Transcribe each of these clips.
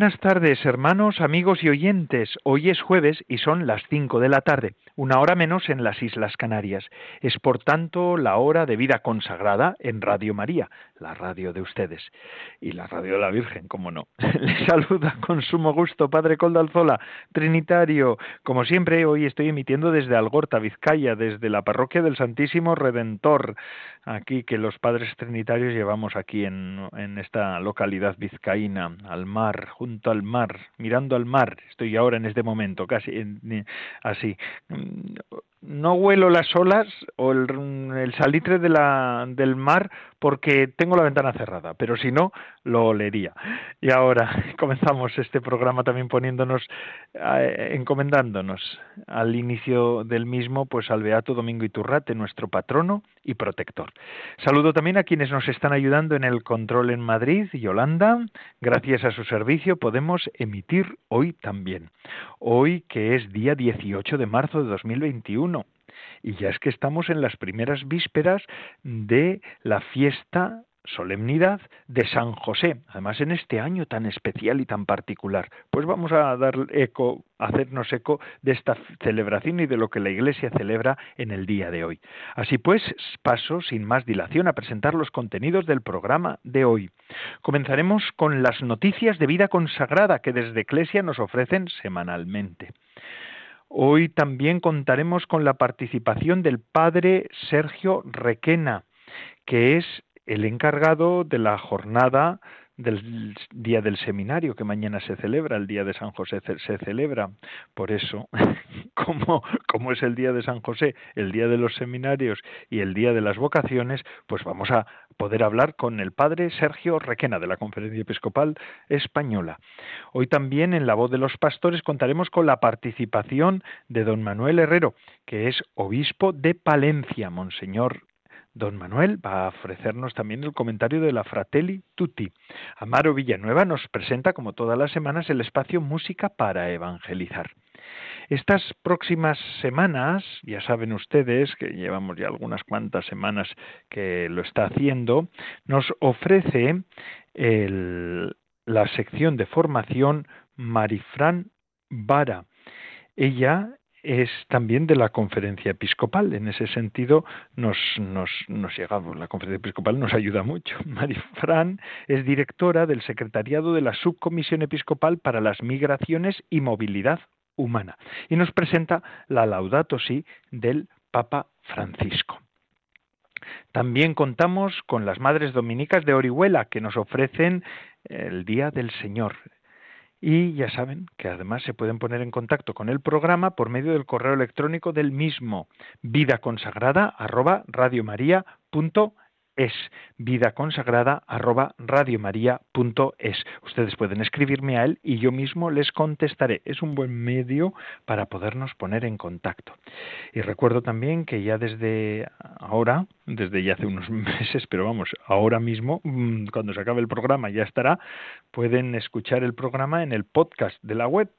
Buenas tardes, hermanos, amigos y oyentes. Hoy es jueves y son las cinco de la tarde, una hora menos en las Islas Canarias. Es por tanto la hora de vida consagrada en Radio María, la radio de ustedes. Y la radio de la Virgen, como no. Les saluda con sumo gusto Padre Coldalzola, Trinitario. Como siempre, hoy estoy emitiendo desde Algorta, Vizcaya, desde la parroquia del Santísimo Redentor, aquí que los padres trinitarios llevamos aquí en esta localidad vizcaína, al mar junto al mar, mirando al mar. Estoy ahora en este momento, casi así no huelo las olas o el, salitre de la, del mar porque tengo la ventana cerrada, pero si no, lo olería. Y ahora comenzamos este programa también poniéndonos, eh, encomendándonos al inicio del mismo, pues al Beato Domingo Iturrate, nuestro patrono y protector. Saludo también a quienes nos están ayudando en el control en Madrid y Holanda. Gracias a su servicio podemos emitir hoy también. Hoy que es día 18 de marzo de 2021 y ya es que estamos en las primeras vísperas de la fiesta solemnidad de San José, además en este año tan especial y tan particular. Pues vamos a dar eco, a hacernos eco de esta celebración y de lo que la Iglesia celebra en el día de hoy. Así pues, paso sin más dilación a presentar los contenidos del programa de hoy. Comenzaremos con las noticias de vida consagrada que desde Iglesia nos ofrecen semanalmente. Hoy también contaremos con la participación del padre Sergio Requena, que es el encargado de la jornada del día del seminario que mañana se celebra, el día de San José se celebra. Por eso, como, es el día de San José, el día de los seminarios y el día de las vocaciones, pues vamos a poder hablar con el padre Sergio Requena de la Conferencia Episcopal Española. Hoy también en La Voz de los Pastores contaremos con la participación de don Manuel Herrero, que es obispo de Palencia, Monseñor Don Manuel va a ofrecernos también el comentario de la Fratelli Tutti. Amaro Villanueva nos presenta, como todas las semanas, el espacio Música para Evangelizar. Estas próximas semanas, ya saben ustedes que llevamos ya algunas cuantas semanas que lo está haciendo, nos ofrece la sección de formación Marifran Vara. Ella es también de la conferencia episcopal. En ese sentido nos, nos, llegamos, la conferencia episcopal nos ayuda mucho. Marifran es directora del secretariado de la subcomisión episcopal para las migraciones y movilidad humana y nos presenta la Laudato Si del Papa Francisco. También contamos con las Madres Dominicas de Orihuela que nos ofrecen el Día del Señor, y ya saben que además se pueden poner en contacto con el programa por medio del correo electrónico del mismo, vidaconsagrada@radiomaria.es es vida consagrada arroba es. Ustedes pueden escribirme a él y yo mismo les contestaré. Es un buen medio para podernos poner en contacto. Y recuerdo también que ya desde ahora, desde ya hace unos meses, pero vamos, ahora mismo, mm, cuando se acabe el programa ya estará, pueden escuchar el programa en el podcast de la web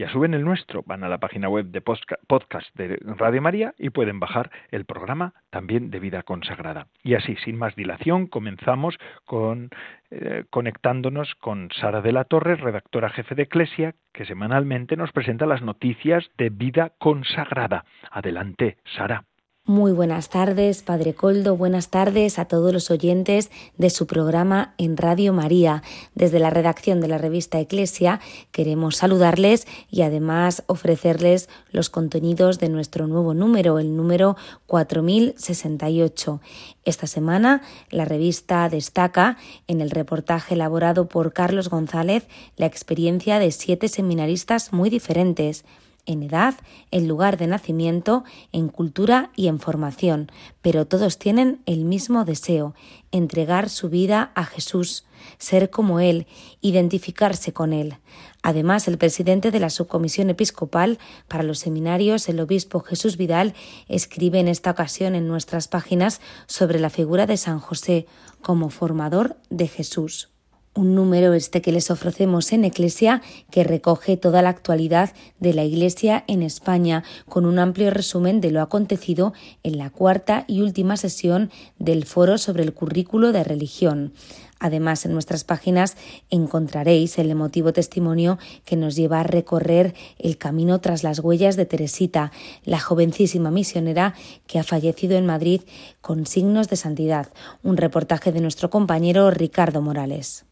ya suben el nuestro, van a la página web de podcast de Radio María y pueden bajar el programa también de vida consagrada. Y así, sin más dilación, comenzamos con eh, conectándonos con Sara de la Torre, redactora jefe de Eclesia, que semanalmente nos presenta las noticias de vida consagrada. Adelante, Sara. Muy buenas tardes, Padre Coldo, buenas tardes a todos los oyentes de su programa en Radio María. Desde la redacción de la revista Eclesia queremos saludarles y además ofrecerles los contenidos de nuestro nuevo número, el número 4068. Esta semana la revista destaca en el reportaje elaborado por Carlos González la experiencia de siete seminaristas muy diferentes en edad, en lugar de nacimiento, en cultura y en formación, pero todos tienen el mismo deseo, entregar su vida a Jesús, ser como Él, identificarse con Él. Además, el presidente de la Subcomisión Episcopal para los Seminarios, el obispo Jesús Vidal, escribe en esta ocasión en nuestras páginas sobre la figura de San José como formador de Jesús un número este que les ofrecemos en Eclesia que recoge toda la actualidad de la Iglesia en España con un amplio resumen de lo acontecido en la cuarta y última sesión del foro sobre el currículo de religión. Además, en nuestras páginas encontraréis el emotivo testimonio que nos lleva a recorrer el camino tras las huellas de Teresita, la jovencísima misionera que ha fallecido en Madrid con signos de santidad. Un reportaje de nuestro compañero Ricardo Morales.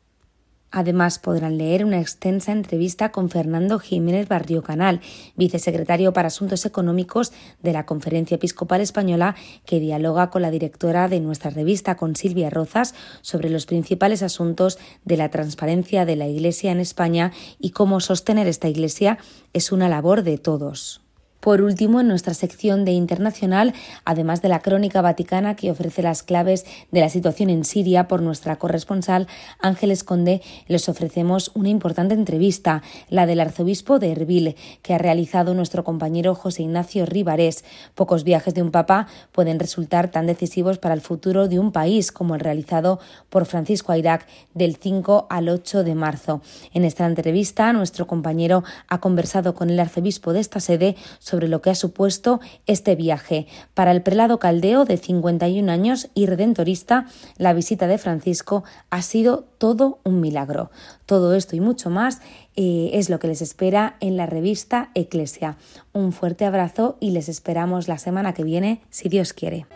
Además, podrán leer una extensa entrevista con Fernando Jiménez Barrio Canal, vicesecretario para Asuntos Económicos de la Conferencia Episcopal Española, que dialoga con la directora de nuestra revista, con Silvia Rozas, sobre los principales asuntos de la transparencia de la Iglesia en España y cómo sostener esta Iglesia es una labor de todos. Por último, en nuestra sección de internacional, además de la crónica vaticana que ofrece las claves de la situación en Siria por nuestra corresponsal Ángeles Conde, les ofrecemos una importante entrevista, la del arzobispo de Erbil, que ha realizado nuestro compañero José Ignacio Rivarés. Pocos viajes de un papa pueden resultar tan decisivos para el futuro de un país como el realizado por Francisco Airac del 5 al 8 de marzo. En esta entrevista, nuestro compañero ha conversado con el arzobispo de esta sede sobre lo que ha supuesto este viaje. Para el prelado caldeo de 51 años y redentorista, la visita de Francisco ha sido todo un milagro. Todo esto y mucho más eh, es lo que les espera en la revista Eclesia. Un fuerte abrazo y les esperamos la semana que viene, si Dios quiere.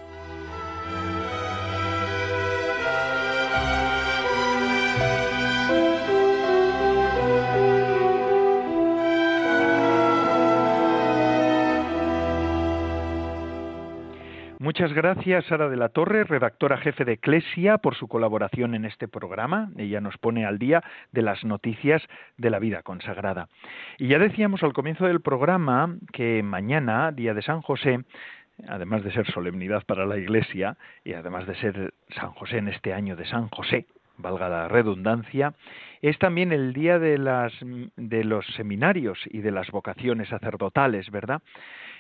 Muchas gracias, Sara de la Torre, redactora jefe de Eclesia, por su colaboración en este programa. Ella nos pone al día de las noticias de la vida consagrada. Y ya decíamos al comienzo del programa que mañana, día de San José, además de ser solemnidad para la Iglesia y además de ser San José en este año de San José, valga la redundancia, es también el día de, las, de los seminarios y de las vocaciones sacerdotales, ¿verdad?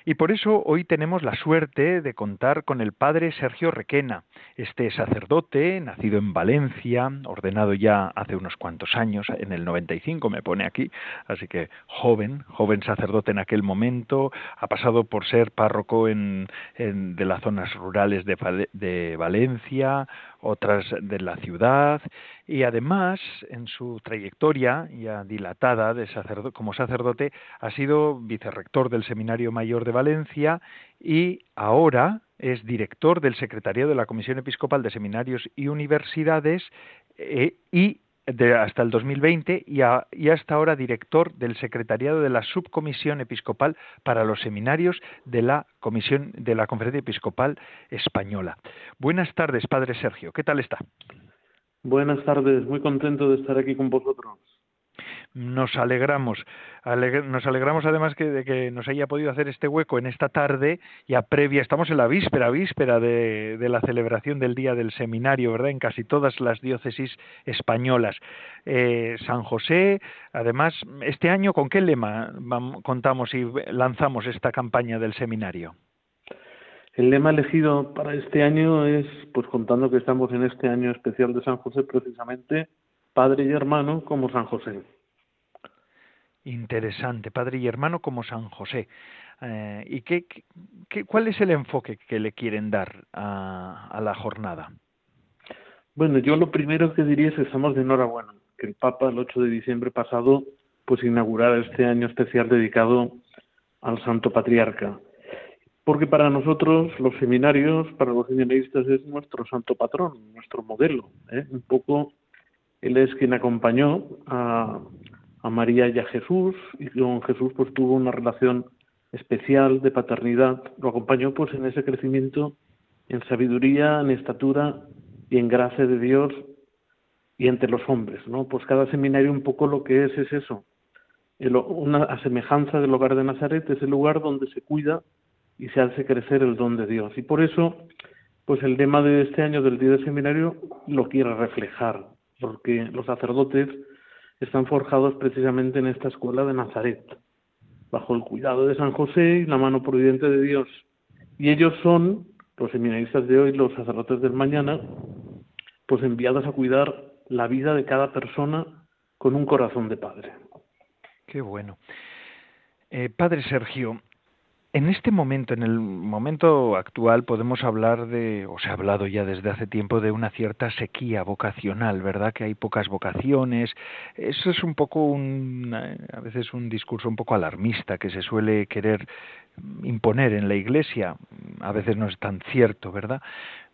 Y por eso hoy tenemos la suerte de contar con el padre Sergio Requena, este sacerdote, nacido en Valencia, ordenado ya hace unos cuantos años, en el 95 me pone aquí, así que joven, joven sacerdote en aquel momento, ha pasado por ser párroco en, de las zonas rurales de, de Valencia, otras de la ciudad, y además en su trayectoria ya dilatada de como sacerdote ha sido vicerrector del Seminario Mayor de Valencia y ahora es director del Secretariado de la Comisión Episcopal de Seminarios y Universidades eh, y hasta el 2020 y, y, hasta ahora director del secretariado de la subcomisión episcopal para los seminarios de la comisión de la Conferencia Episcopal Española. Buenas tardes, Padre Sergio. ¿Qué tal está? Buenas tardes, muy contento de estar aquí con vosotros. Nos alegramos, nos alegramos además que, de que nos haya podido hacer este hueco en esta tarde, ya previa, estamos en la víspera, víspera de, la celebración del día del seminario, ¿verdad? En casi todas las diócesis españolas. Eh, San José, además, este año, ¿con qué lema contamos y lanzamos esta campaña del seminario? El lema elegido para este año es, pues contando que estamos en este año especial de San José, precisamente, Padre y hermano como San José. Interesante, Padre y hermano como San José. Eh, ¿Y qué, qué, cuál es el enfoque que le quieren dar a, a la jornada? Bueno, yo lo primero que diría es que estamos de enhorabuena, que el Papa el 8 de diciembre pasado pues inaugurara este año especial dedicado al Santo Patriarca porque para nosotros los seminarios, para los seminaristas es nuestro santo patrón, nuestro modelo. ¿eh? Un poco él es quien acompañó a, María y a Jesús y con Jesús pues tuvo una relación especial de paternidad, lo acompañó pues en ese crecimiento en sabiduría, en estatura y en gracia de Dios y entre los hombres, ¿no? Pues cada seminario un poco lo que es es eso, una semejanza del hogar de Nazaret, es el lugar donde se cuida y se hace crecer el don de Dios. Y por eso, pues el lema de este año del día del seminario lo quiere reflejar, porque los sacerdotes están forjados precisamente en esta escuela de Nazaret, bajo el cuidado de San José y la mano providente de Dios. Y ellos son, los seminaristas de hoy, los sacerdotes del mañana, pues enviados a cuidar la vida de cada persona con un corazón de padre. Qué bueno. Eh, padre Sergio, en este momento, en el momento actual, podemos hablar de, o se ha hablado ya desde hace tiempo, de una cierta sequía vocacional, ¿verdad? Que hay pocas vocaciones. Eso es un poco un, a veces un discurso un poco alarmista que se suele querer imponer en la Iglesia. A veces no es tan cierto, ¿verdad?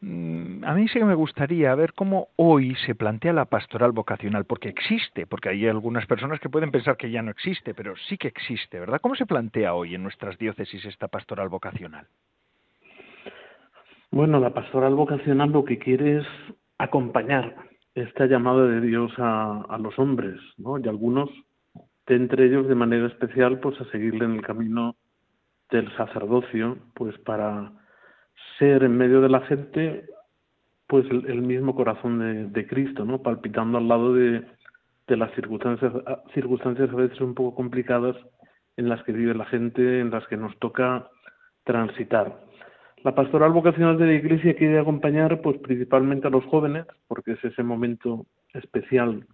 Mm, a mí sí que me gustaría ver cómo hoy se plantea la pastoral vocacional, porque existe, porque hay algunas personas que pueden pensar que ya no existe, pero sí que existe, ¿verdad? ¿Cómo se plantea hoy en nuestras diócesis esta pastoral vocacional? Bueno, la pastoral vocacional lo que quiere es acompañar esta llamada de Dios a, los hombres, ¿no? Y algunos, de entre ellos de manera especial, pues a seguirle en el camino del sacerdocio, pues para ser en medio de la gente pues el, mismo corazón de, Cristo, ¿no? Palpitando al lado de, de las circunstancias, circunstancias a veces un poco complicadas en las que vive la gente, en las que nos toca transitar. La pastoral vocacional de la Iglesia quiere acompañar pues principalmente a los jóvenes, porque es ese momento especial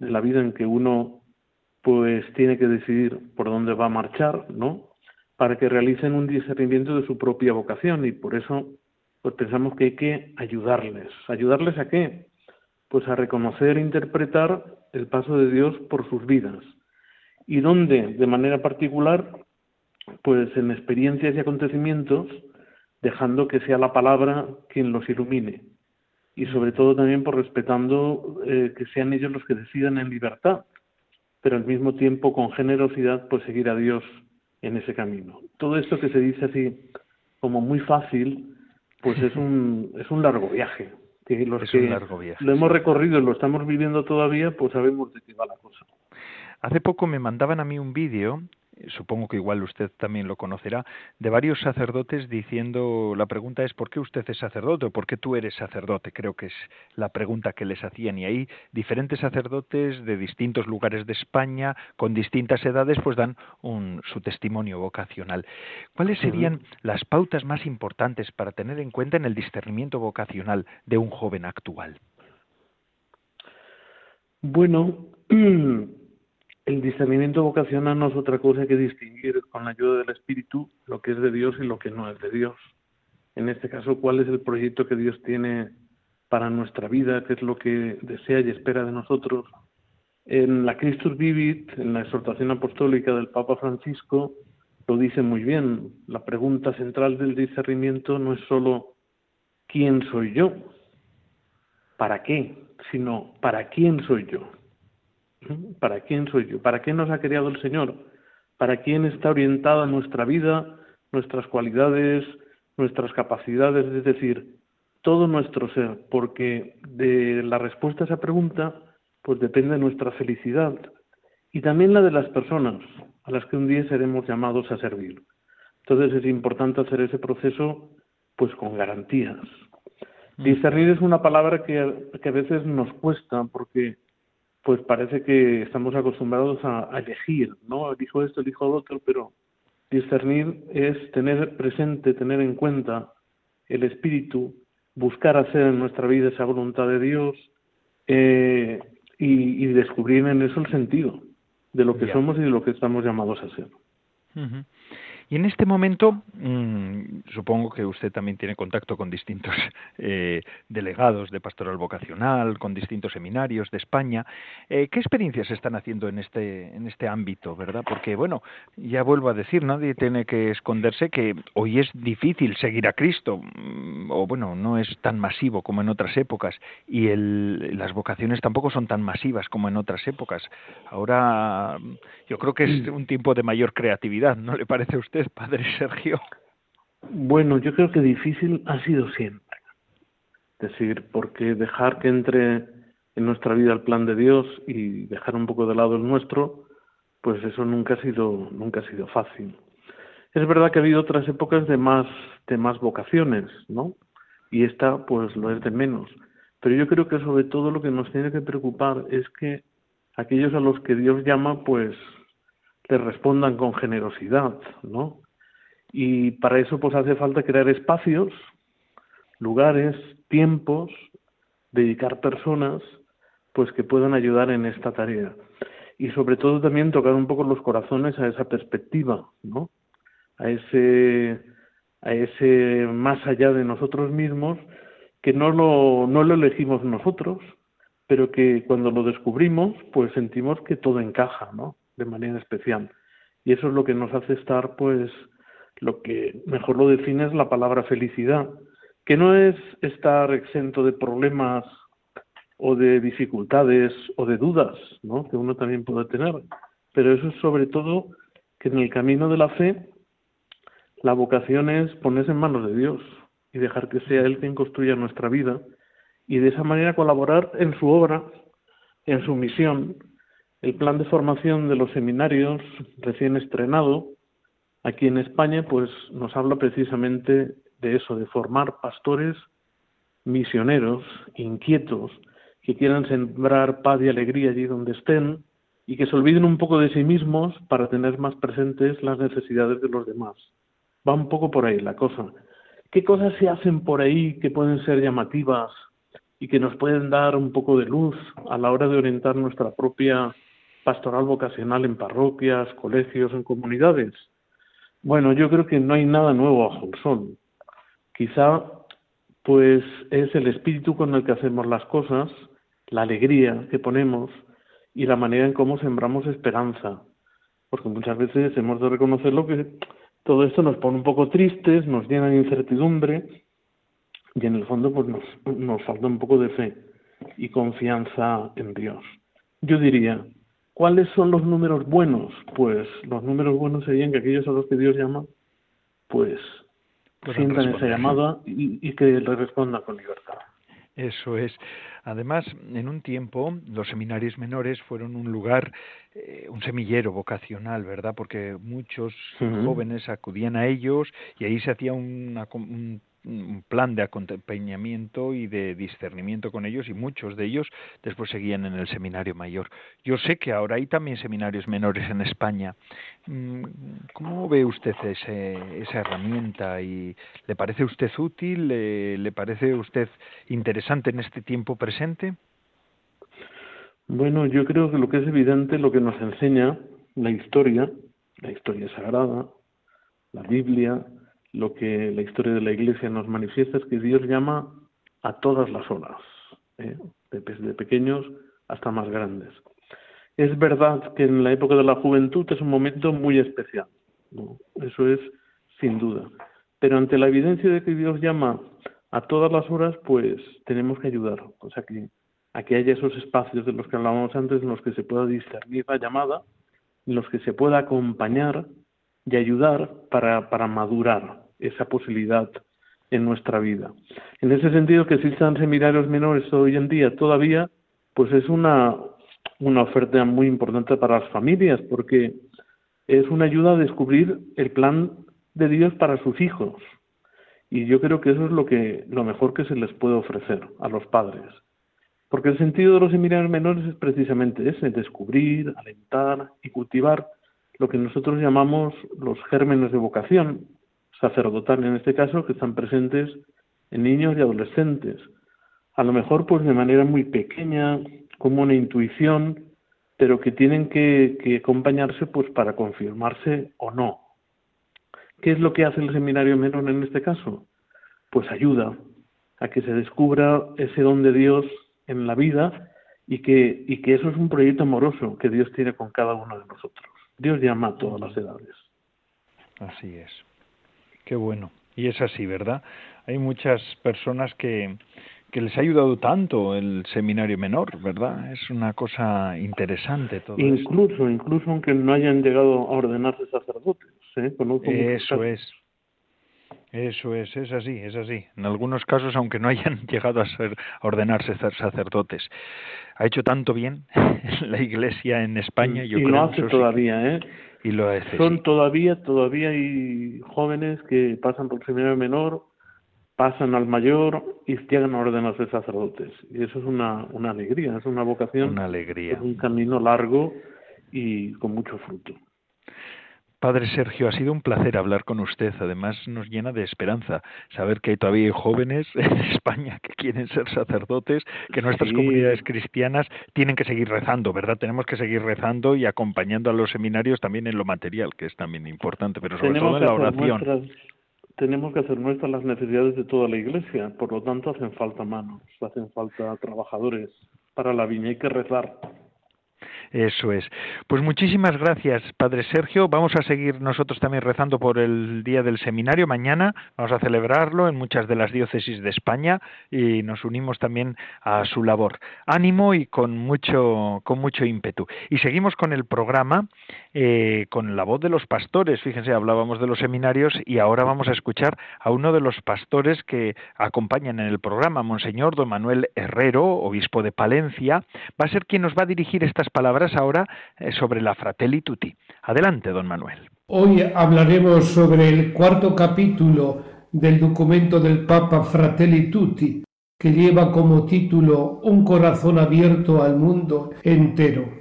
de la vida en que uno pues tiene que decidir por dónde va a marchar, ¿no? Para que realicen un discernimiento de su propia vocación y por eso pues pensamos que hay que ayudarles. ¿Ayudarles a qué? Pues a reconocer e interpretar el paso de Dios por sus vidas. Y donde, de manera particular, pues en experiencias y acontecimientos, dejando que sea la palabra quien los ilumine. Y sobre todo también por respetando eh, que sean ellos los que decidan en libertad, pero al mismo tiempo con generosidad, pues seguir a Dios en ese camino. Todo esto que se dice así como muy fácil, pues es un, es un largo viaje. Que los que lo hemos recorrido y lo estamos viviendo todavía, pues sabemos de qué va la cosa. Hace poco me mandaban a mí un vídeo supongo que igual usted también lo conocerá, de varios sacerdotes diciendo, la pregunta es ¿por qué usted es sacerdote o por qué tú eres sacerdote? Creo que es la pregunta que les hacían y ahí diferentes sacerdotes de distintos lugares de España, con distintas edades, pues dan un, su testimonio vocacional. ¿Cuáles serían las pautas más importantes para tener en cuenta en el discernimiento vocacional de un joven actual? Bueno, el discernimiento vocacional no es otra cosa que distinguir con la ayuda del Espíritu lo que es de Dios y lo que no es de Dios. En este caso, cuál es el proyecto que Dios tiene para nuestra vida, qué es lo que desea y espera de nosotros. En la Christus Vivit, en la exhortación apostólica del Papa Francisco, lo dice muy bien. La pregunta central del discernimiento no es solo ¿quién soy yo? ¿Para qué? Sino ¿para quién soy yo? ¿Para quién soy yo? ¿Para qué nos ha creado el Señor? ¿Para quién está orientada nuestra vida, nuestras cualidades, nuestras capacidades? Es decir, todo nuestro ser, porque de la respuesta a esa pregunta, pues depende nuestra felicidad y también la de las personas a las que un día seremos llamados a servir. Entonces es importante hacer ese proceso pues con garantías. Mm. Discernir es una palabra que, que a veces nos cuesta porque pues parece que estamos acostumbrados a, elegir, ¿no? Elijo esto, elijo lo otro, pero discernir es tener presente, tener en cuenta el espíritu, buscar hacer en nuestra vida esa voluntad de Dios eh, y, descubrir en eso el sentido de lo que somos y de lo que estamos llamados a ser. Y en este momento, mm, supongo que usted también tiene contacto con distintos eh, delegados de pastoral vocacional, con distintos seminarios de España. Eh, ¿Qué experiencias están haciendo en este, en este ámbito, verdad? Porque, bueno, ya vuelvo a decir, nadie tiene que esconderse que hoy es difícil seguir a Cristo, mm, o bueno, no es tan masivo como en otras épocas, y el, las vocaciones tampoco son tan masivas como en otras épocas. Ahora, yo creo que es un tiempo de mayor creatividad, ¿no le parece a usted? Padre Sergio? Bueno, yo creo que difícil ha sido siempre. Es decir, porque dejar que entre en nuestra vida el plan de Dios y dejar un poco de lado el nuestro, pues eso nunca ha sido, nunca ha sido fácil. Es verdad que ha habido otras épocas de más, de más vocaciones, ¿no? Y esta, pues, lo es de menos. Pero yo creo que sobre todo lo que nos tiene que preocupar es que aquellos a los que Dios llama, pues, les respondan con generosidad, ¿no? Y para eso, pues, hace falta crear espacios, lugares, tiempos, dedicar personas, pues, que puedan ayudar en esta tarea. Y sobre todo también tocar un poco los corazones a esa perspectiva, ¿no? a ese, a ese más allá de nosotros mismos, que no lo, no lo elegimos nosotros, pero que cuando lo descubrimos, pues sentimos que todo encaja, ¿no? De manera especial. Y eso es lo que nos hace estar, pues, lo que mejor lo define es la palabra felicidad, que no es estar exento de problemas o de dificultades o de dudas, ¿no? Que uno también puede tener, pero eso es sobre todo que en el camino de la fe la vocación es ponerse en manos de Dios y dejar que sea Él quien construya nuestra vida y de esa manera colaborar en su obra, en su misión. El plan de formación de los seminarios recién estrenado aquí en España pues nos habla precisamente de eso, de formar pastores misioneros, inquietos, que quieran sembrar paz y alegría allí donde estén y que se olviden un poco de sí mismos para tener más presentes las necesidades de los demás. Va un poco por ahí la cosa. ¿Qué cosas se hacen por ahí que pueden ser llamativas y que nos pueden dar un poco de luz a la hora de orientar nuestra propia pastoral vocacional en parroquias, colegios, en comunidades? Bueno, yo creo que no hay nada nuevo bajo el sol. Quizá pues es el espíritu con el que hacemos las cosas, la alegría que ponemos y la manera en cómo sembramos esperanza. Porque muchas veces hemos de reconocer lo que todo esto nos pone un poco tristes, nos llena de incertidumbre y en el fondo pues nos, nos falta un poco de fe y confianza en Dios. Yo diría, ¿cuáles son los números buenos? Pues los números buenos serían que aquellos a los que Dios llama, pues sientan esa llamada y, y que le respondan con libertad. Eso es. Además, en un tiempo los seminarios menores fueron un lugar, eh, un semillero vocacional, ¿verdad? Porque muchos jóvenes acudían a ellos y ahí se hacía una, un un plan de acompañamiento y de discernimiento con ellos y muchos de ellos después seguían en el seminario mayor. Yo sé que ahora hay también seminarios menores en España. Mm, ¿Cómo ve usted ese, esa herramienta y le parece usted útil? ¿Le, ¿Le parece usted interesante en este tiempo presente? Bueno, yo creo que lo que es evidente, lo que nos enseña la historia, la historia sagrada, la Biblia, lo que la historia de la Iglesia nos manifiesta es que Dios llama a todas las horas, ¿eh? desde pequeños hasta más grandes. Es verdad que en la época de la juventud es un momento muy especial, eso es sin duda. Pero ante la evidencia de que Dios llama a todas las horas, pues tenemos que ayudar, o sea que a que haya esos espacios de los que hablábamos antes en los que se pueda discernir la llamada, en los que se pueda acompañar y ayudar para, para madurar esa posibilidad en nuestra vida. En ese sentido, que existan seminarios menores hoy en día todavía, pues es una, una oferta muy importante para las familias, porque es una ayuda a descubrir el plan de Dios para sus hijos. Y yo creo que eso es lo que lo mejor que se les puede ofrecer a los padres. Porque el sentido de los seminarios menores es precisamente ese, descubrir, alentar y cultivar lo que nosotros llamamos los gérmenes de vocación, sacerdotal en este caso, que están presentes en niños y adolescentes. A lo mejor pues de manera muy pequeña, como una intuición, pero que tienen que, que acompañarse pues para confirmarse o no. ¿Qué es lo que hace el seminario menor en este caso? Pues ayuda a que se descubra ese don de Dios en la vida y que, y que eso es un proyecto amoroso que Dios tiene con cada uno de nosotros. Dios llama a todas las edades. Así es. Qué bueno. Y es así, ¿verdad? Hay muchas personas que, que les ha ayudado tanto el seminario menor, ¿verdad? Es una cosa interesante todo Incluso, incluso aunque no hayan llegado a ordenarse sacerdotes, ¿eh? eso es. Eso es, es así, es así. En algunos casos, aunque no hayan llegado a ser a ordenarse sacerdotes, ha hecho tanto bien la Iglesia en España. Yo y creo lo hace todavía, ¿eh? Y lo hace. Son todavía, todavía hay jóvenes que pasan por seminario menor, pasan al mayor y llegan a ordenarse sacerdotes. Y eso es una, una alegría, es una vocación. Una alegría. Es un camino largo y con mucho fruto. Padre Sergio, ha sido un placer hablar con usted. Además, nos llena de esperanza saber que hay todavía jóvenes en España que quieren ser sacerdotes, que nuestras comunidades cristianas tienen que seguir rezando, ¿verdad? Tenemos que seguir rezando y acompañando a los seminarios también en lo material, que es también importante, pero sobre todo en la oración. tenemos que hacer nuestras las necesidades de toda la Iglesia, por lo tanto hacen falta manos, hacen falta trabajadores para la viña, hay que rezar. Eso es. Pues muchísimas gracias, Padre Sergio. Vamos a seguir nosotros también rezando por el día del seminario. Mañana vamos a celebrarlo en muchas de las diócesis de España y nos unimos también a su labor. Ánimo y con mucho, con mucho ímpetu. Y seguimos con el programa eh, con la voz de los pastores. Fíjense, hablábamos de los seminarios y ahora vamos a escuchar a uno de los pastores que acompañan en el programa, Monseñor Don Manuel Herrero, obispo de Palencia. Va a ser quien nos va a dirigir estas palabras ahora eh, sobre la Fratelli Tutti. Adelante, don Manuel. Hoy hablaremos sobre el cuarto capítulo del documento del Papa Fratelli Tutti, que lleva como título Un corazón abierto al mundo entero.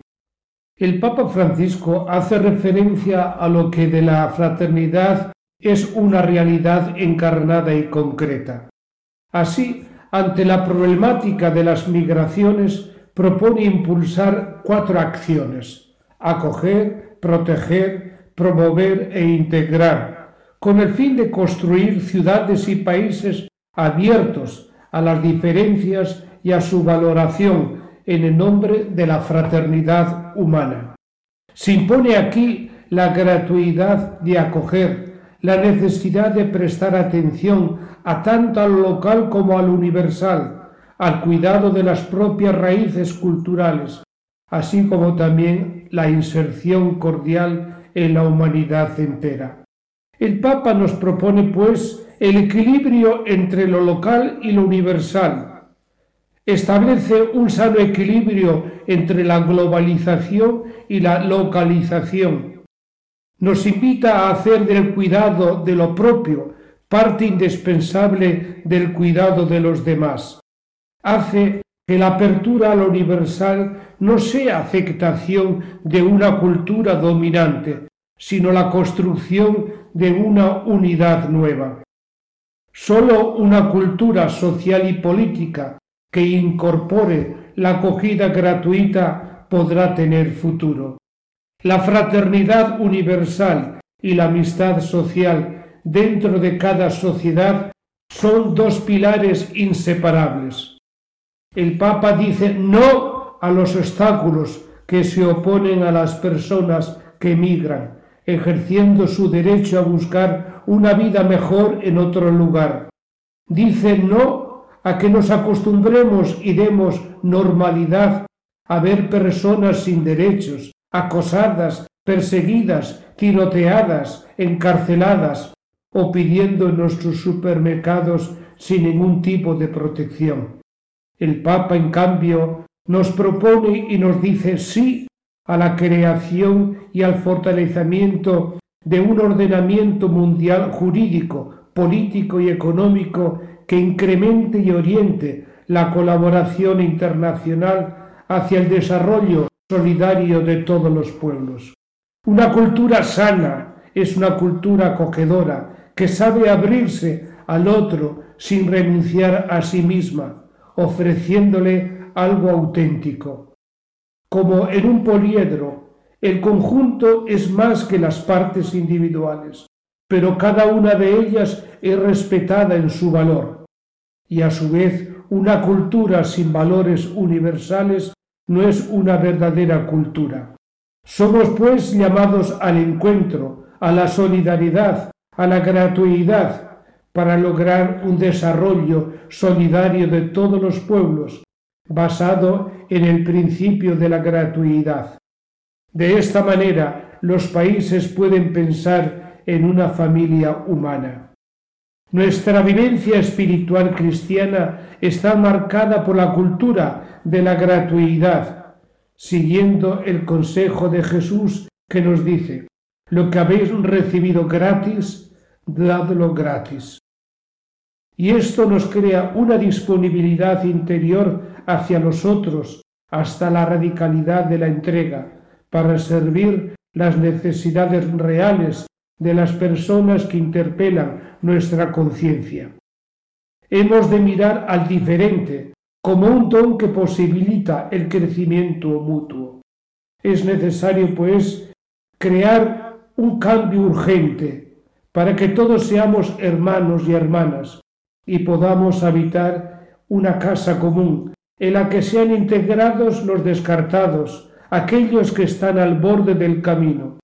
El Papa Francisco hace referencia a lo que de la fraternidad es una realidad encarnada y concreta. Así, ante la problemática de las migraciones, propone impulsar cuatro acciones, acoger, proteger, promover e integrar, con el fin de construir ciudades y países abiertos a las diferencias y a su valoración en el nombre de la fraternidad humana. Se impone aquí la gratuidad de acoger, la necesidad de prestar atención a tanto al local como al universal, al cuidado de las propias raíces culturales, así como también la inserción cordial en la humanidad entera. El Papa nos propone, pues, el equilibrio entre lo local y lo universal. Establece un sano equilibrio entre la globalización y la localización. Nos invita a hacer del cuidado de lo propio parte indispensable del cuidado de los demás hace que la apertura a lo universal no sea aceptación de una cultura dominante, sino la construcción de una unidad nueva. Solo una cultura social y política que incorpore la acogida gratuita podrá tener futuro. La fraternidad universal y la amistad social dentro de cada sociedad son dos pilares inseparables. El Papa dice no a los obstáculos que se oponen a las personas que emigran, ejerciendo su derecho a buscar una vida mejor en otro lugar. Dice no a que nos acostumbremos y demos normalidad a ver personas sin derechos, acosadas, perseguidas, tiroteadas, encarceladas o pidiendo en nuestros supermercados sin ningún tipo de protección. El Papa, en cambio, nos propone y nos dice sí a la creación y al fortalecimiento de un ordenamiento mundial jurídico, político y económico que incremente y oriente la colaboración internacional hacia el desarrollo solidario de todos los pueblos. Una cultura sana es una cultura acogedora que sabe abrirse al otro sin renunciar a sí misma ofreciéndole algo auténtico. Como en un poliedro, el conjunto es más que las partes individuales, pero cada una de ellas es respetada en su valor. Y a su vez, una cultura sin valores universales no es una verdadera cultura. Somos pues llamados al encuentro, a la solidaridad, a la gratuidad, para lograr un desarrollo solidario de todos los pueblos, basado en el principio de la gratuidad. De esta manera, los países pueden pensar en una familia humana. Nuestra vivencia espiritual cristiana está marcada por la cultura de la gratuidad, siguiendo el consejo de Jesús que nos dice, lo que habéis recibido gratis, dadlo gratis. Y esto nos crea una disponibilidad interior hacia los otros hasta la radicalidad de la entrega para servir las necesidades reales de las personas que interpelan nuestra conciencia. Hemos de mirar al diferente como un don que posibilita el crecimiento mutuo. Es necesario, pues, crear un cambio urgente para que todos seamos hermanos y hermanas y podamos habitar una casa común en la que sean integrados los descartados, aquellos que están al borde del camino,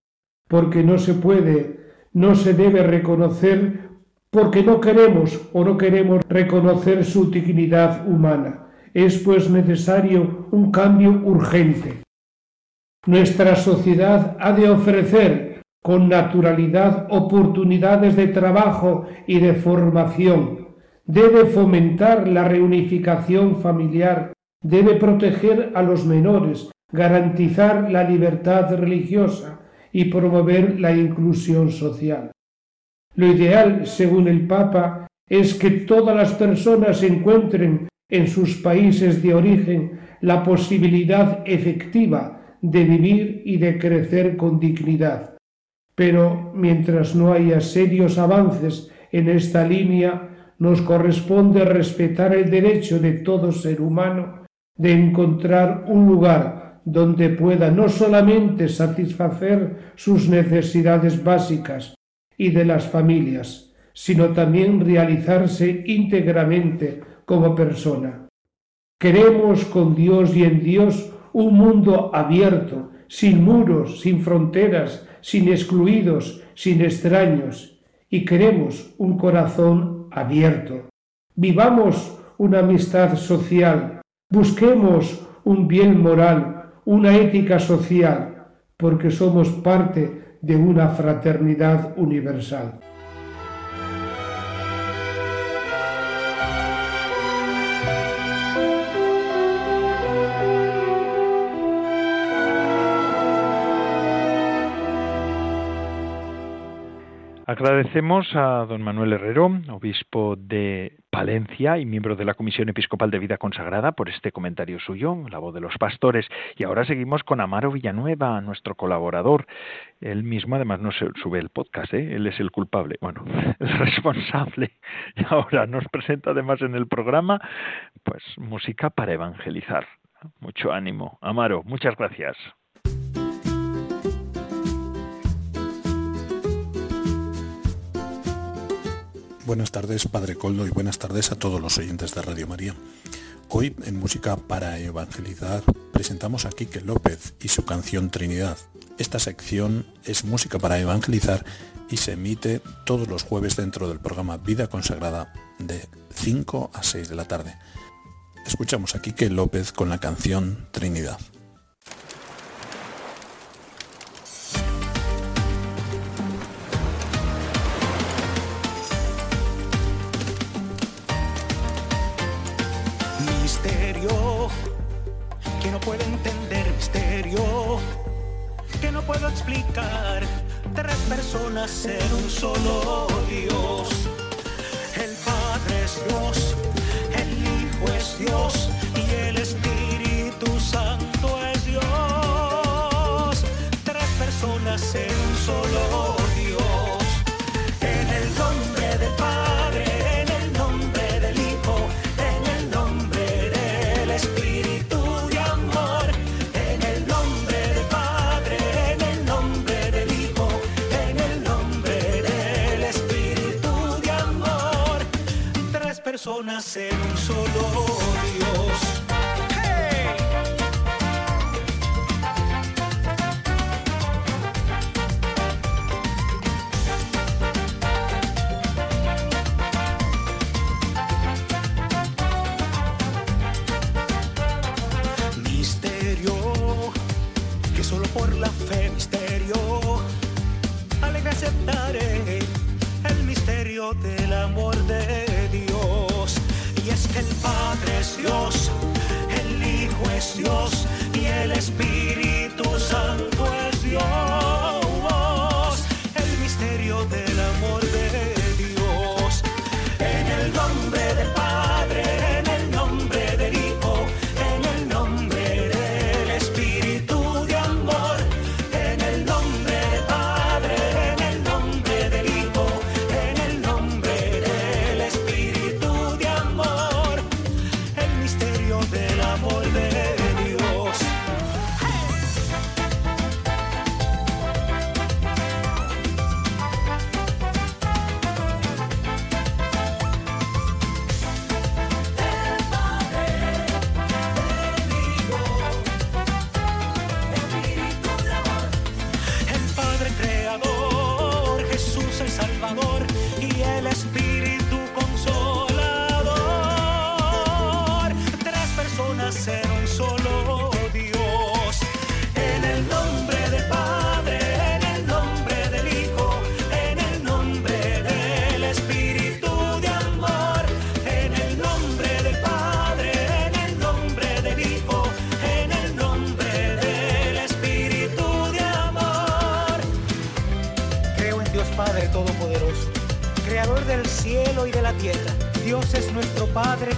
porque no se puede, no se debe reconocer, porque no queremos o no queremos reconocer su dignidad humana. Es pues necesario un cambio urgente. Nuestra sociedad ha de ofrecer con naturalidad oportunidades de trabajo y de formación debe fomentar la reunificación familiar, debe proteger a los menores, garantizar la libertad religiosa y promover la inclusión social. Lo ideal, según el Papa, es que todas las personas encuentren en sus países de origen la posibilidad efectiva de vivir y de crecer con dignidad. Pero mientras no haya serios avances en esta línea, nos corresponde respetar el derecho de todo ser humano de encontrar un lugar donde pueda no solamente satisfacer sus necesidades básicas y de las familias, sino también realizarse íntegramente como persona. Queremos con Dios y en Dios un mundo abierto, sin muros, sin fronteras, sin excluidos, sin extraños, y queremos un corazón abierto. Vivamos una amistad social, busquemos un bien moral, una ética social, porque somos parte de una fraternidad universal. Agradecemos a don Manuel Herrero, obispo de Palencia y miembro de la Comisión Episcopal de Vida Consagrada, por este comentario suyo, la voz de los pastores. Y ahora seguimos con Amaro Villanueva, nuestro colaborador. Él mismo además no sube el podcast, ¿eh? él es el culpable, bueno, el responsable. Y ahora nos presenta además en el programa, pues, música para evangelizar. Mucho ánimo. Amaro, muchas gracias. Buenas tardes, Padre Coldo, y buenas tardes a todos los oyentes de Radio María. Hoy, en Música para Evangelizar, presentamos a Quique López y su canción Trinidad. Esta sección es Música para Evangelizar y se emite todos los jueves dentro del programa Vida Consagrada de 5 a 6 de la tarde. Escuchamos a Quique López con la canción Trinidad. Puedo explicar. Tres personas ser un solo Dios. El Padre es Dios, el Hijo es Dios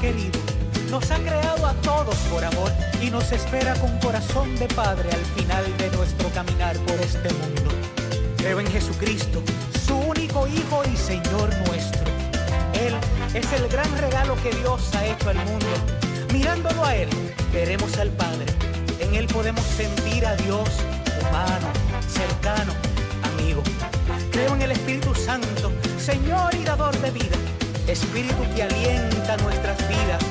querido. Nos ha creado a todos por amor y nos espera con corazón de Padre al final de nuestro caminar por este mundo. Creo en Jesucristo, su único Hijo y Señor nuestro. Él es el gran regalo que Dios ha hecho al mundo. Mirándolo a Él, veremos al Padre. En Él podemos sentir a Dios humano, cercano, amigo. Creo en el Espíritu Santo, Señor y dador de vida Espíritu que alienta nuestras vidas,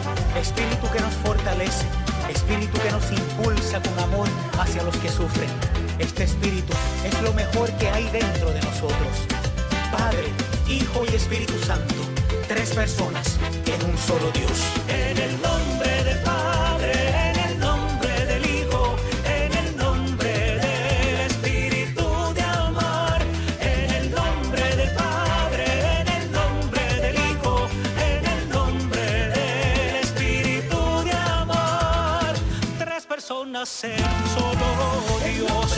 Espíritu que nos fortalece, Espíritu que nos impulsa con amor hacia los que sufren. Este Espíritu es lo mejor que hay dentro de nosotros. Padre, Hijo y Espíritu Santo, tres personas en un solo Dios. Solo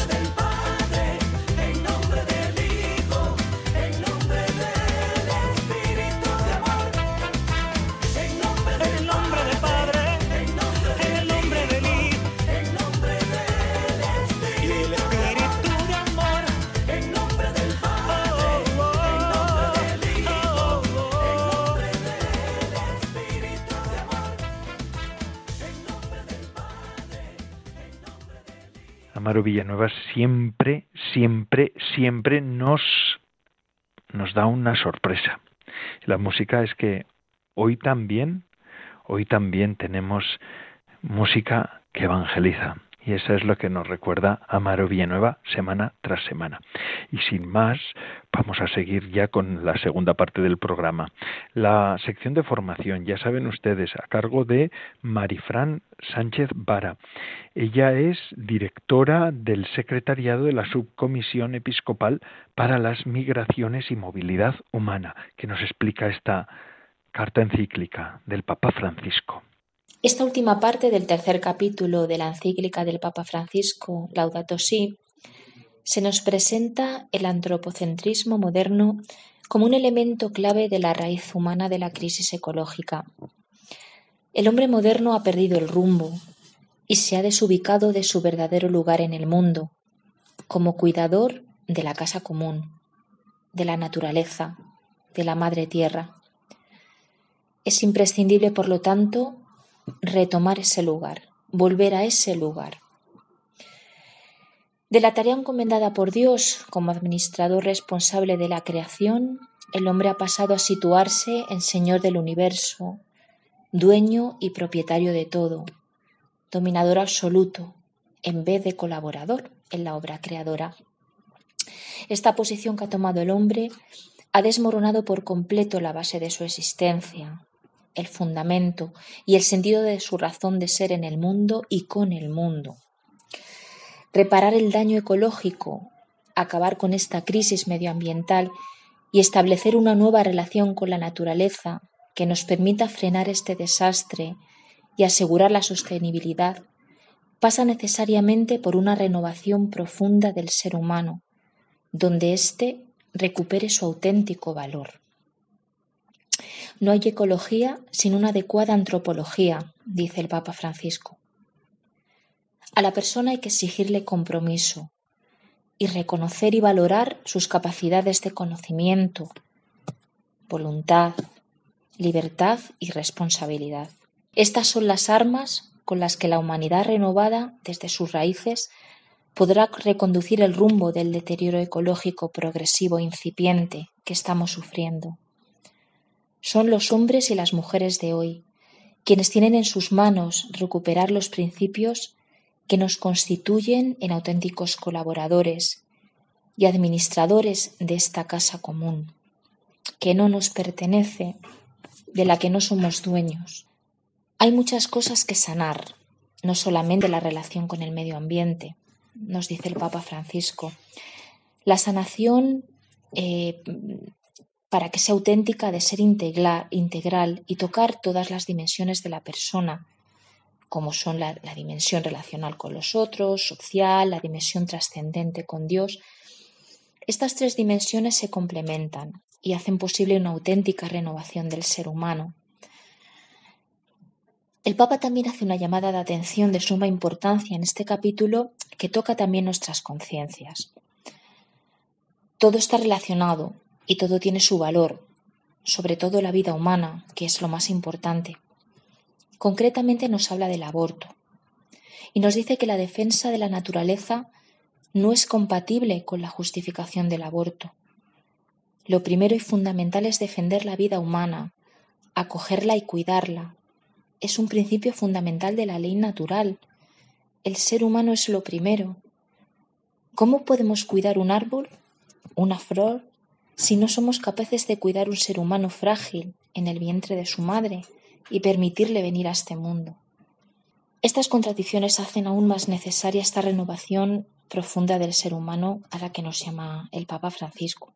Villanueva siempre, siempre, siempre nos, nos da una sorpresa. La música es que hoy también, hoy también tenemos música que evangeliza. Y eso es lo que nos recuerda Amaro Villanueva semana tras semana. Y sin más, vamos a seguir ya con la segunda parte del programa. La sección de formación, ya saben ustedes, a cargo de Marifran Sánchez Vara. Ella es directora del secretariado de la Subcomisión Episcopal para las Migraciones y Movilidad Humana, que nos explica esta carta encíclica del Papa Francisco. Esta última parte del tercer capítulo de la encíclica del Papa Francisco, Laudato Si, se nos presenta el antropocentrismo moderno como un elemento clave de la raíz humana de la crisis ecológica. El hombre moderno ha perdido el rumbo y se ha desubicado de su verdadero lugar en el mundo, como cuidador de la casa común, de la naturaleza, de la madre tierra. Es imprescindible, por lo tanto, retomar ese lugar, volver a ese lugar. De la tarea encomendada por Dios como administrador responsable de la creación, el hombre ha pasado a situarse en Señor del universo, dueño y propietario de todo, dominador absoluto, en vez de colaborador en la obra creadora. Esta posición que ha tomado el hombre ha desmoronado por completo la base de su existencia, el fundamento y el sentido de su razón de ser en el mundo y con el mundo. Reparar el daño ecológico, acabar con esta crisis medioambiental y establecer una nueva relación con la naturaleza que nos permita frenar este desastre y asegurar la sostenibilidad pasa necesariamente por una renovación profunda del ser humano, donde éste recupere su auténtico valor. No hay ecología sin una adecuada antropología, dice el Papa Francisco. A la persona hay que exigirle compromiso y reconocer y valorar sus capacidades de conocimiento, voluntad, libertad y responsabilidad. Estas son las armas con las que la humanidad renovada desde sus raíces podrá reconducir el rumbo del deterioro ecológico progresivo incipiente que estamos sufriendo. Son los hombres y las mujeres de hoy quienes tienen en sus manos recuperar los principios que nos constituyen en auténticos colaboradores y administradores de esta casa común, que no nos pertenece, de la que no somos dueños. Hay muchas cosas que sanar, no solamente la relación con el medio ambiente, nos dice el Papa Francisco. La sanación, eh, para que sea auténtica, de ser integral, y tocar todas las dimensiones de la persona, como son la dimensión relacional con los otros, social, la dimensión trascendente con Dios. Estas tres dimensiones se complementan y hacen posible una auténtica renovación del ser humano. El Papa también hace una llamada de atención de suma importancia en este capítulo que toca también nuestras conciencias. Todo está relacionado y todo tiene su valor, sobre todo la vida humana, que es lo más importante. Concretamente nos habla del aborto y nos dice que la defensa de la naturaleza no es compatible con la justificación del aborto. Lo primero y fundamental es defender la vida humana, acogerla y cuidarla. Es un principio fundamental de la ley natural. El ser humano es lo primero. ¿Cómo podemos cuidar un árbol, una flor, si no somos capaces de cuidar un ser humano frágil en el vientre de su madre y permitirle venir a este mundo? Estas contradicciones hacen aún más necesaria esta renovación profunda del ser humano a la que nos llama el Papa Francisco.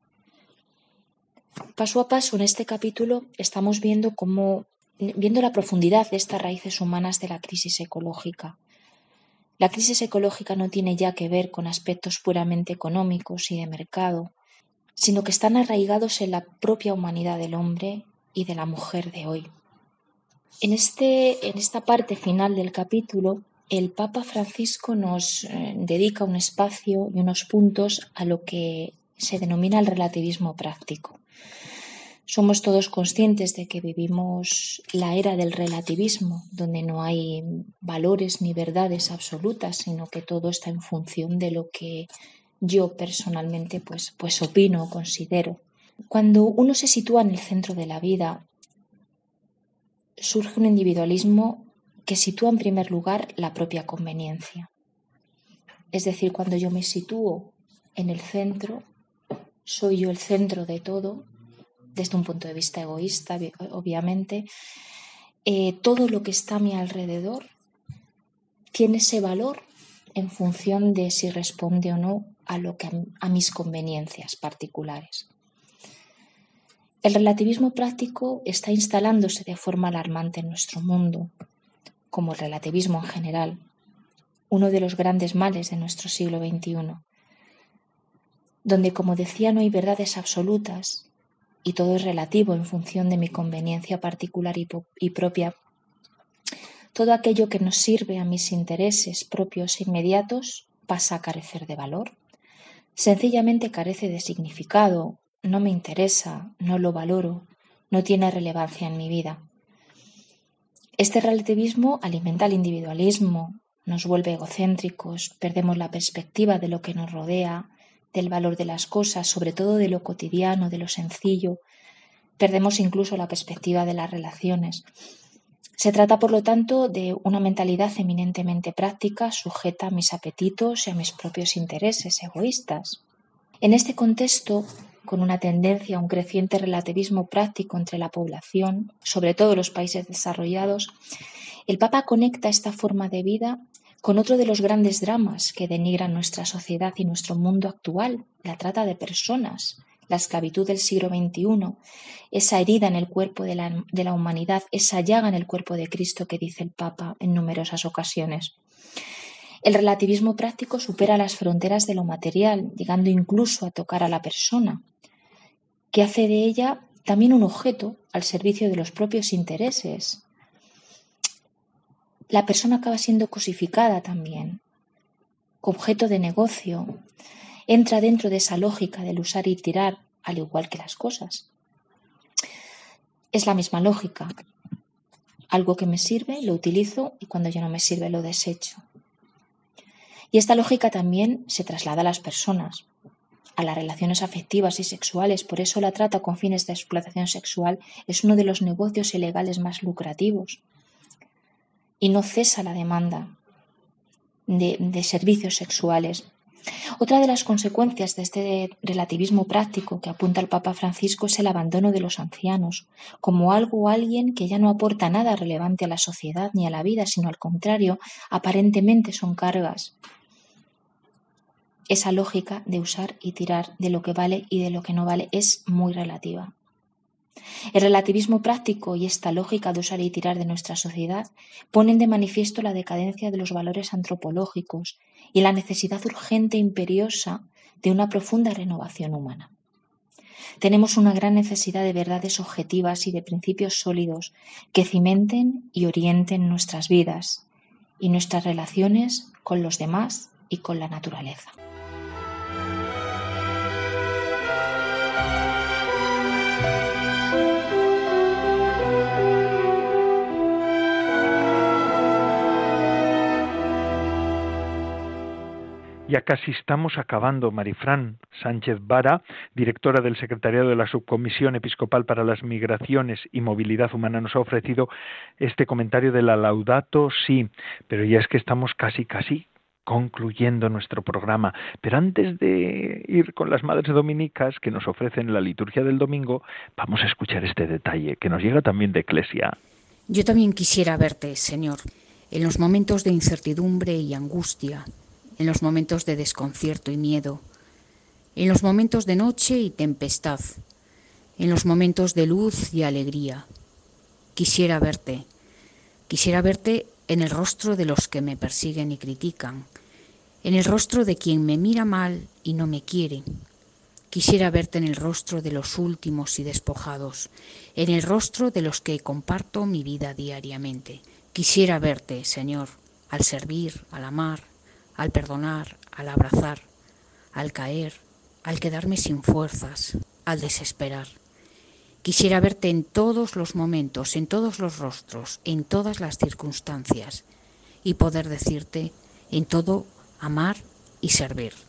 Paso a paso en este capítulo estamos viendo cómo viendo la profundidad de estas raíces humanas de la crisis ecológica. La crisis ecológica no tiene ya que ver con aspectos puramente económicos y de mercado, sino que están arraigados en la propia humanidad del hombre y de la mujer de hoy. En, este, en esta parte final del capítulo, el Papa Francisco nos eh, dedica un espacio y unos puntos a lo que se denomina el relativismo práctico. Somos todos conscientes de que vivimos la era del relativismo, donde no hay valores ni verdades absolutas, sino que todo está en función de lo que yo personalmente pues, pues opino o considero. Cuando uno se sitúa en el centro de la vida, surge un individualismo que sitúa en primer lugar la propia conveniencia. Es decir, cuando yo me sitúo en el centro, soy yo el centro de todo desde un punto de vista egoísta, obviamente, eh, todo lo que está a mi alrededor tiene ese valor en función de si responde o no a, lo que, a mis conveniencias particulares. El relativismo práctico está instalándose de forma alarmante en nuestro mundo, como el relativismo en general, uno de los grandes males de nuestro siglo XXI, donde, como decía, no hay verdades absolutas y todo es relativo en función de mi conveniencia particular y, y propia, todo aquello que nos sirve a mis intereses propios e inmediatos pasa a carecer de valor. Sencillamente carece de significado, no me interesa, no lo valoro, no tiene relevancia en mi vida. Este relativismo alimenta el individualismo, nos vuelve egocéntricos, perdemos la perspectiva de lo que nos rodea, del valor de las cosas, sobre todo de lo cotidiano, de lo sencillo. Perdemos incluso la perspectiva de las relaciones. Se trata, por lo tanto, de una mentalidad eminentemente práctica, sujeta a mis apetitos y a mis propios intereses egoístas. En este contexto, con una tendencia a un creciente relativismo práctico entre la población, sobre todo los países desarrollados, el Papa conecta esta forma de vida con otro de los grandes dramas que denigran nuestra sociedad y nuestro mundo actual, la trata de personas, la esclavitud del siglo XXI, esa herida en el cuerpo de la, de la humanidad, esa llaga en el cuerpo de Cristo que dice el Papa en numerosas ocasiones. El relativismo práctico supera las fronteras de lo material, llegando incluso a tocar a la persona, que hace de ella también un objeto al servicio de los propios intereses. La persona acaba siendo cosificada también, objeto de negocio, entra dentro de esa lógica del usar y tirar, al igual que las cosas. Es la misma lógica. Algo que me sirve, lo utilizo y cuando ya no me sirve, lo desecho. Y esta lógica también se traslada a las personas, a las relaciones afectivas y sexuales. Por eso la trata con fines de explotación sexual es uno de los negocios ilegales más lucrativos. Y no cesa la demanda de, de servicios sexuales. Otra de las consecuencias de este relativismo práctico que apunta el Papa Francisco es el abandono de los ancianos, como algo o alguien que ya no aporta nada relevante a la sociedad ni a la vida, sino al contrario, aparentemente son cargas. Esa lógica de usar y tirar de lo que vale y de lo que no vale es muy relativa. El relativismo práctico y esta lógica de usar y tirar de nuestra sociedad ponen de manifiesto la decadencia de los valores antropológicos y la necesidad urgente e imperiosa de una profunda renovación humana. Tenemos una gran necesidad de verdades objetivas y de principios sólidos que cimenten y orienten nuestras vidas y nuestras relaciones con los demás y con la naturaleza. Ya casi estamos acabando. Marifran Sánchez Vara, directora del Secretariado de la Subcomisión Episcopal para las Migraciones y Movilidad Humana, nos ha ofrecido este comentario de la Laudato Sí, pero ya es que estamos casi, casi concluyendo nuestro programa. Pero antes de ir con las madres dominicas que nos ofrecen la liturgia del domingo, vamos a escuchar este detalle que nos llega también de Eclesia. Yo también quisiera verte, Señor, en los momentos de incertidumbre y angustia, en los momentos de desconcierto y miedo, en los momentos de noche y tempestad, en los momentos de luz y alegría. Quisiera verte, quisiera verte en el rostro de los que me persiguen y critican, en el rostro de quien me mira mal y no me quiere. Quisiera verte en el rostro de los últimos y despojados, en el rostro de los que comparto mi vida diariamente. Quisiera verte, Señor, al servir, al amar, al perdonar, al abrazar, al caer, al quedarme sin fuerzas, al desesperar. Quisiera verte en todos los momentos, en todos los rostros, en todas las circunstancias y poder decirte en todo amar y servir.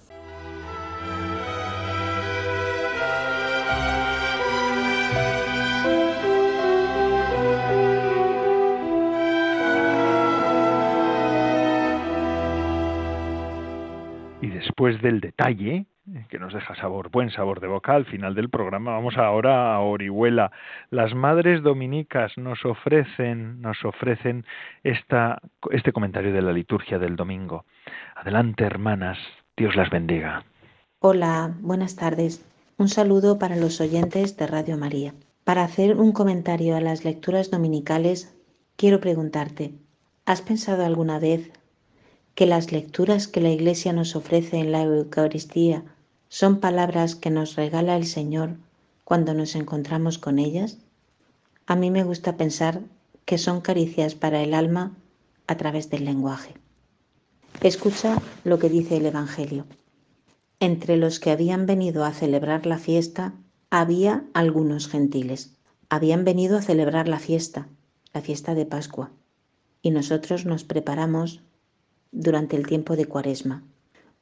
Del detalle, que nos deja sabor, buen sabor de boca al final del programa. Vamos ahora a Orihuela. Las madres dominicas nos ofrecen, nos ofrecen esta, este comentario de la liturgia del domingo. Adelante, hermanas, Dios las bendiga. Hola, buenas tardes. Un saludo para los oyentes de Radio María. Para hacer un comentario a las lecturas dominicales, quiero preguntarte, ¿has pensado alguna vez que las lecturas que la Iglesia nos ofrece en la Eucaristía son palabras que nos regala el Señor cuando nos encontramos con ellas? A mí me gusta pensar que son caricias para el alma a través del lenguaje. Escucha lo que dice el Evangelio. Entre los que habían venido a celebrar la fiesta había algunos gentiles. Habían venido a celebrar la fiesta, la fiesta de Pascua, y nosotros nos preparamos durante el tiempo de Cuaresma,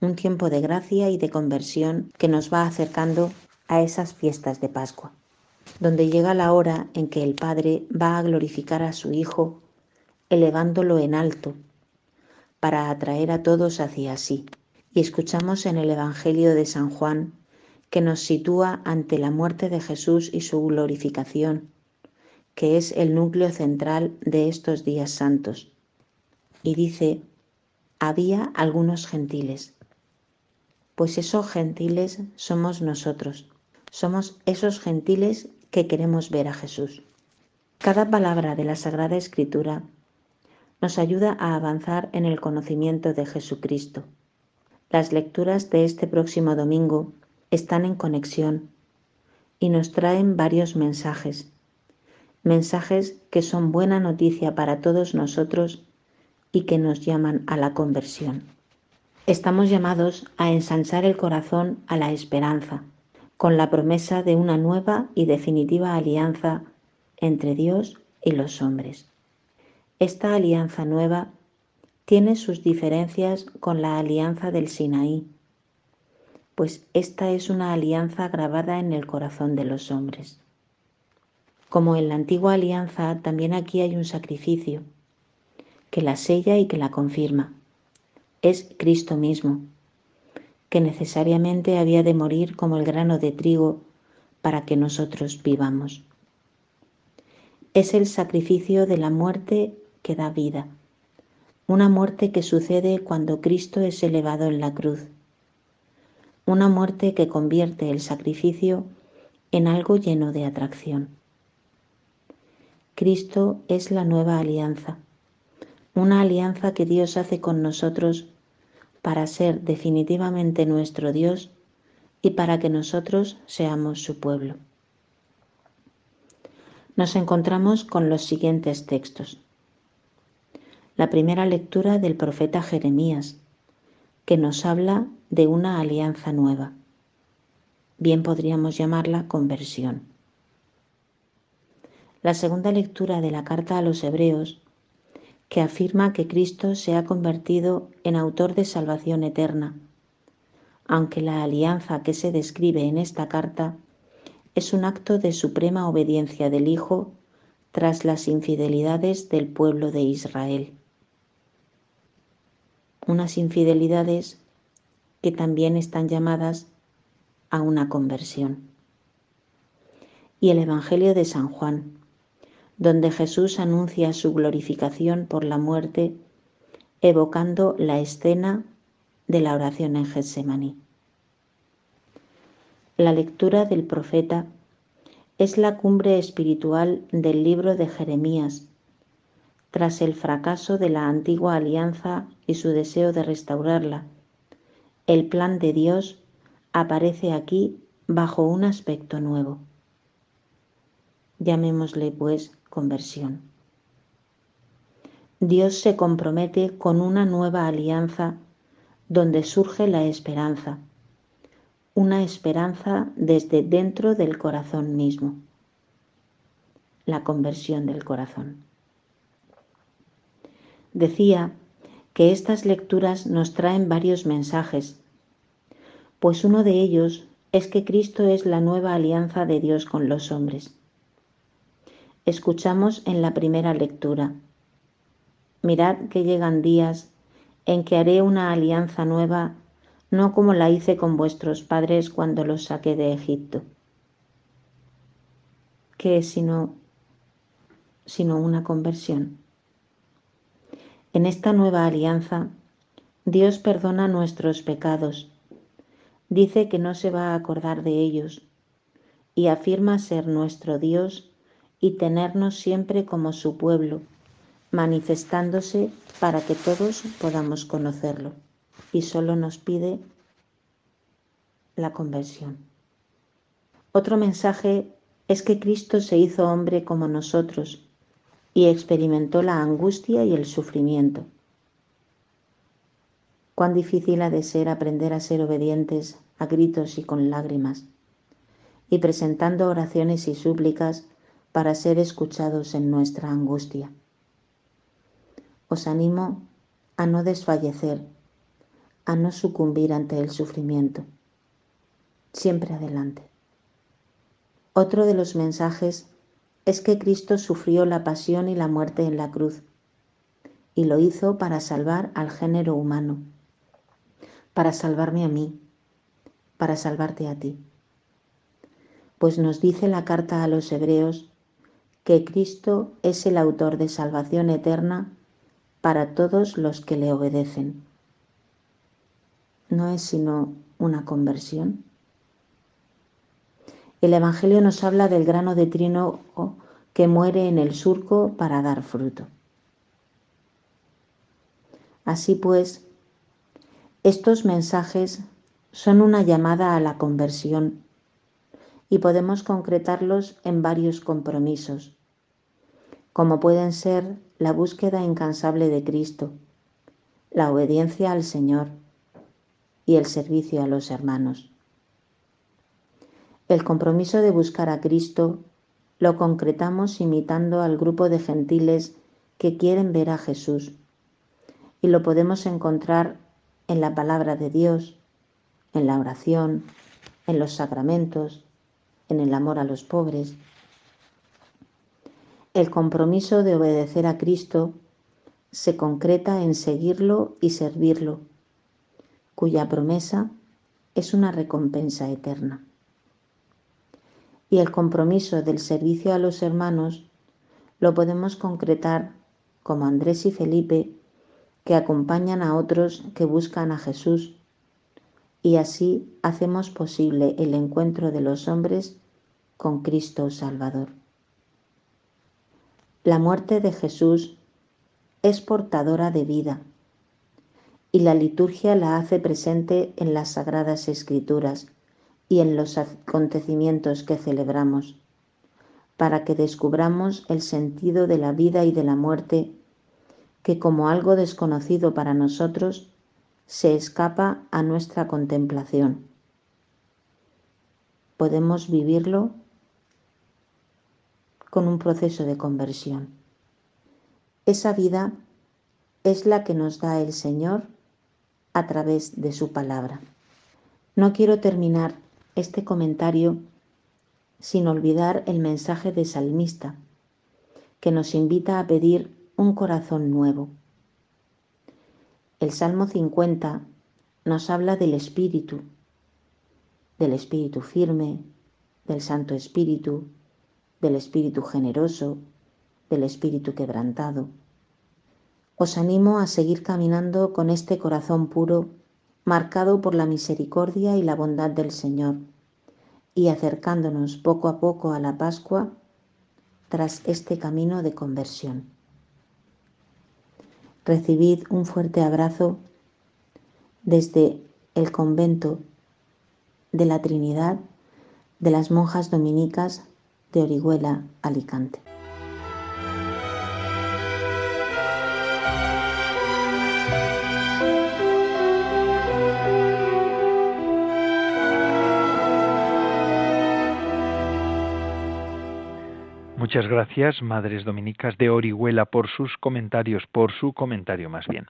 un tiempo de gracia y de conversión que nos va acercando a esas fiestas de Pascua, donde llega la hora en que el Padre va a glorificar a su Hijo, elevándolo en alto, para atraer a todos hacia sí. Y escuchamos en el Evangelio de San Juan que nos sitúa ante la muerte de Jesús y su glorificación, que es el núcleo central de estos días santos. Y dice, había algunos gentiles. Pues esos gentiles somos nosotros. Somos esos gentiles que queremos ver a Jesús. Cada palabra de la Sagrada Escritura nos ayuda a avanzar en el conocimiento de Jesucristo. Las lecturas de este próximo domingo están en conexión y nos traen varios mensajes, mensajes que son buena noticia para todos nosotros y que nos llaman a la conversión. Estamos llamados a ensanchar el corazón a la esperanza, con la promesa de una nueva y definitiva alianza entre Dios y los hombres. Esta alianza nueva tiene sus diferencias con la alianza del Sinaí, pues esta es una alianza grabada en el corazón de los hombres. Como en la antigua alianza, también aquí hay un sacrificio que la sella y que la confirma. Es Cristo mismo, que necesariamente había de morir como el grano de trigo para que nosotros vivamos. Es el sacrificio de la muerte que da vida, una muerte que sucede cuando Cristo es elevado en la cruz, una muerte que convierte el sacrificio en algo lleno de atracción. Cristo es la nueva alianza, una alianza que Dios hace con nosotros para ser definitivamente nuestro Dios y para que nosotros seamos su pueblo. Nos encontramos con los siguientes textos. La primera lectura del profeta Jeremías, que nos habla de una alianza nueva. Bien podríamos llamarla conversión. La segunda lectura de la carta a los Hebreos, que afirma que Cristo se ha convertido en autor de salvación eterna, aunque la alianza que se describe en esta carta es un acto de suprema obediencia del Hijo tras las infidelidades del pueblo de Israel. Unas infidelidades que también están llamadas a una conversión. Y el Evangelio de San Juan, donde Jesús anuncia su glorificación por la muerte, evocando la escena de la oración en Getsemaní. La lectura del profeta es la cumbre espiritual del libro de Jeremías, tras el fracaso de la antigua alianza y su deseo de restaurarla. El plan de Dios aparece aquí bajo un aspecto nuevo. Llamémosle pues conversión. Dios se compromete con una nueva alianza donde surge la esperanza, una esperanza desde dentro del corazón mismo, la conversión del corazón. Decía que estas lecturas nos traen varios mensajes, pues uno de ellos es que Cristo es la nueva alianza de Dios con los hombres escuchamos en la primera lectura. Mirad que llegan días en que haré una alianza nueva, no como la hice con vuestros padres cuando los saqué de Egipto. ¿Qué es sino, sino una conversión? En esta nueva alianza, Dios perdona nuestros pecados, dice que no se va a acordar de ellos y afirma ser nuestro Dios y tenernos siempre como su pueblo, manifestándose para que todos podamos conocerlo. Y solo nos pide la conversión. Otro mensaje es que Cristo se hizo hombre como nosotros y experimentó la angustia y el sufrimiento. Cuán difícil ha de ser aprender a ser obedientes a gritos y con lágrimas, y presentando oraciones y súplicas para ser escuchados en nuestra angustia. Os animo a no desfallecer, a no sucumbir ante el sufrimiento. Siempre adelante. Otro de los mensajes es que Cristo sufrió la pasión y la muerte en la cruz y lo hizo para salvar al género humano, para salvarme a mí, para salvarte a ti. Pues nos dice la carta a los hebreos que Cristo es el autor de salvación eterna para todos los que le obedecen. ¿No es sino una conversión? El Evangelio nos habla del grano de trigo que muere en el surco para dar fruto. Así pues, estos mensajes son una llamada a la conversión y podemos concretarlos en varios compromisos, como pueden ser la búsqueda incansable de Cristo, la obediencia al Señor y el servicio a los hermanos. El compromiso de buscar a Cristo lo concretamos imitando al grupo de gentiles que quieren ver a Jesús y lo podemos encontrar en la palabra de Dios, en la oración, en los sacramentos, en el amor a los pobres. El compromiso de obedecer a Cristo se concreta en seguirlo y servirlo, cuya promesa es una recompensa eterna. Y el compromiso del servicio a los hermanos lo podemos concretar como Andrés y Felipe, que acompañan a otros que buscan a Jesús, y así hacemos posible el encuentro de los hombres con Cristo Salvador. La muerte de Jesús es portadora de vida y la liturgia la hace presente en las sagradas escrituras y en los acontecimientos que celebramos, para que descubramos el sentido de la vida y de la muerte que como algo desconocido para nosotros se escapa a nuestra contemplación. Podemos vivirlo con un proceso de conversión. Esa vida es la que nos da el Señor a través de su palabra. No quiero terminar este comentario sin olvidar el mensaje de salmista, que nos invita a pedir un corazón nuevo. El Salmo 50 nos habla del Espíritu, del Espíritu firme, del Santo Espíritu, del Espíritu generoso, del Espíritu quebrantado. Os animo a seguir caminando con este corazón puro, marcado por la misericordia y la bondad del Señor, y acercándonos poco a poco a la Pascua tras este camino de conversión. Recibid un fuerte abrazo desde el convento de la Trinidad de las monjas dominicas de Orihuela, Alicante. Muchas gracias, Madres Dominicas de Orihuela, por sus comentarios, por su comentario más bien.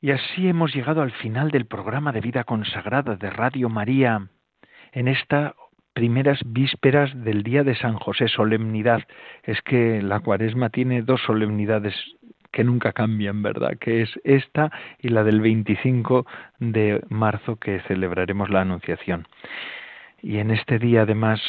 Y así hemos llegado al final del programa de vida consagrada de Radio María en esta primeras vísperas del día de San José, solemnidad. Es que la cuaresma tiene dos solemnidades que nunca cambian, ¿verdad? Que es esta y la del 25 de marzo que celebraremos la Anunciación. Y en este día además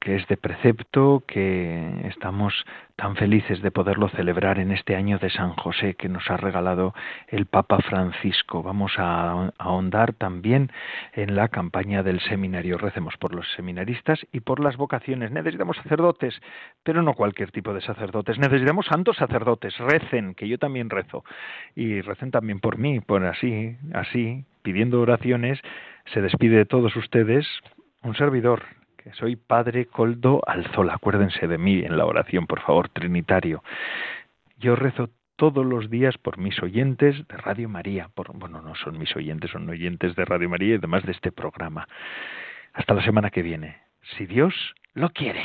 que es de precepto, que estamos tan felices de poderlo celebrar en este año de San José que nos ha regalado el Papa Francisco. Vamos a ahondar también en la campaña del seminario. Recemos por los seminaristas y por las vocaciones. Necesitamos sacerdotes, pero no cualquier tipo de sacerdotes. Necesitamos santos sacerdotes. Recen, que yo también rezo. Y recen también por mí, por así, así, pidiendo oraciones. Se despide de todos ustedes un servidor, soy Padre Coldo Alzola. Acuérdense de mí en la oración, por favor, Trinitario. Yo rezo todos los días por mis oyentes de Radio María. Por, bueno, no son mis oyentes, son oyentes de Radio María y además de este programa. Hasta la semana que viene, si Dios lo quiere.